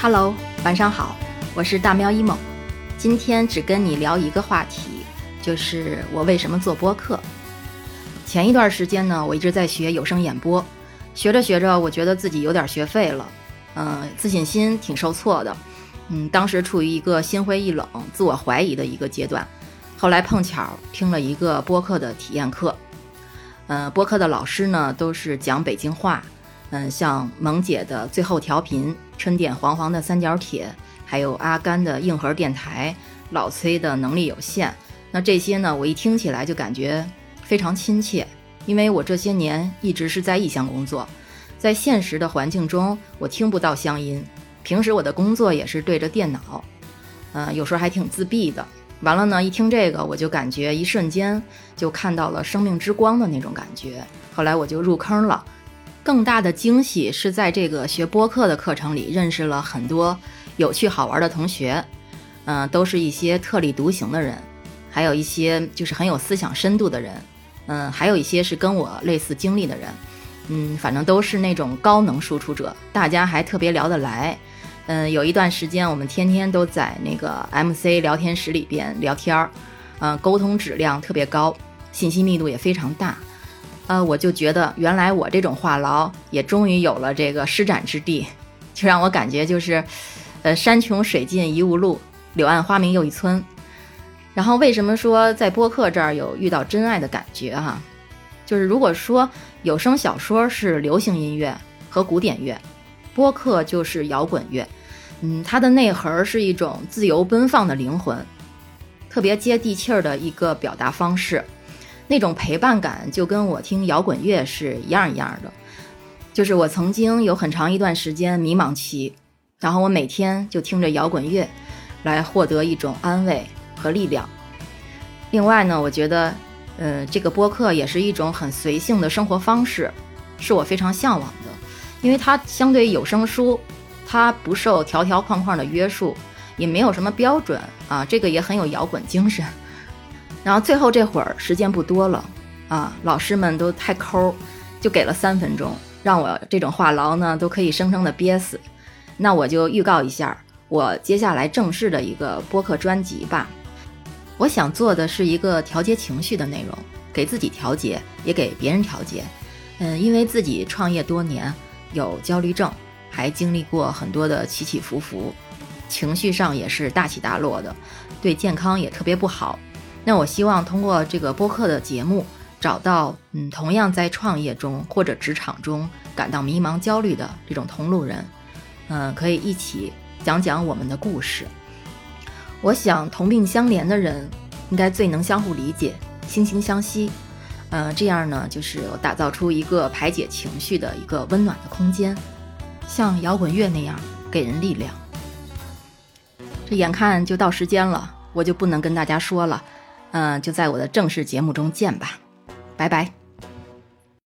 Hello，晚上好，我是大喵一梦今天只跟你聊一个话题，就是我为什么做播客。前一段时间呢，我一直在学有声演播，学着学着，我觉得自己有点学废了，嗯，自信心挺受挫的，嗯，当时处于一个心灰意冷、自我怀疑的一个阶段。后来碰巧听了一个播客的体验课，嗯，播客的老师呢都是讲北京话。嗯，像萌姐的最后调频、春点黄黄的三角铁，还有阿甘的硬核电台、老崔的能力有限，那这些呢，我一听起来就感觉非常亲切，因为我这些年一直是在异乡工作，在现实的环境中，我听不到乡音。平时我的工作也是对着电脑，嗯，有时候还挺自闭的。完了呢，一听这个，我就感觉一瞬间就看到了生命之光的那种感觉。后来我就入坑了。更大的惊喜是在这个学播客的课程里认识了很多有趣好玩的同学，嗯，都是一些特立独行的人，还有一些就是很有思想深度的人，嗯，还有一些是跟我类似经历的人，嗯，反正都是那种高能输出者，大家还特别聊得来，嗯，有一段时间我们天天都在那个 MC 聊天室里边聊天儿，嗯，沟通质量特别高，信息密度也非常大。呃，我就觉得原来我这种话痨也终于有了这个施展之地，就让我感觉就是，呃，山穷水尽疑无路，柳暗花明又一村。然后为什么说在播客这儿有遇到真爱的感觉哈？就是如果说有声小说是流行音乐和古典乐，播客就是摇滚乐，嗯，它的内核是一种自由奔放的灵魂，特别接地气儿的一个表达方式。那种陪伴感就跟我听摇滚乐是一样一样的，就是我曾经有很长一段时间迷茫期，然后我每天就听着摇滚乐，来获得一种安慰和力量。另外呢，我觉得，呃，这个播客也是一种很随性的生活方式，是我非常向往的，因为它相对有声书，它不受条条框框的约束，也没有什么标准啊，这个也很有摇滚精神。然后最后这会儿时间不多了，啊，老师们都太抠，就给了三分钟，让我这种话痨呢都可以生生的憋死。那我就预告一下，我接下来正式的一个播客专辑吧。我想做的是一个调节情绪的内容，给自己调节，也给别人调节。嗯，因为自己创业多年，有焦虑症，还经历过很多的起起伏伏，情绪上也是大起大落的，对健康也特别不好。那我希望通过这个播客的节目，找到嗯同样在创业中或者职场中感到迷茫焦虑的这种同路人，嗯，可以一起讲讲我们的故事。我想同病相怜的人应该最能相互理解、惺惺相惜，嗯，这样呢就是打造出一个排解情绪的一个温暖的空间，像摇滚乐那样给人力量。这眼看就到时间了，我就不能跟大家说了。嗯，就在我的正式节目中见吧，拜拜。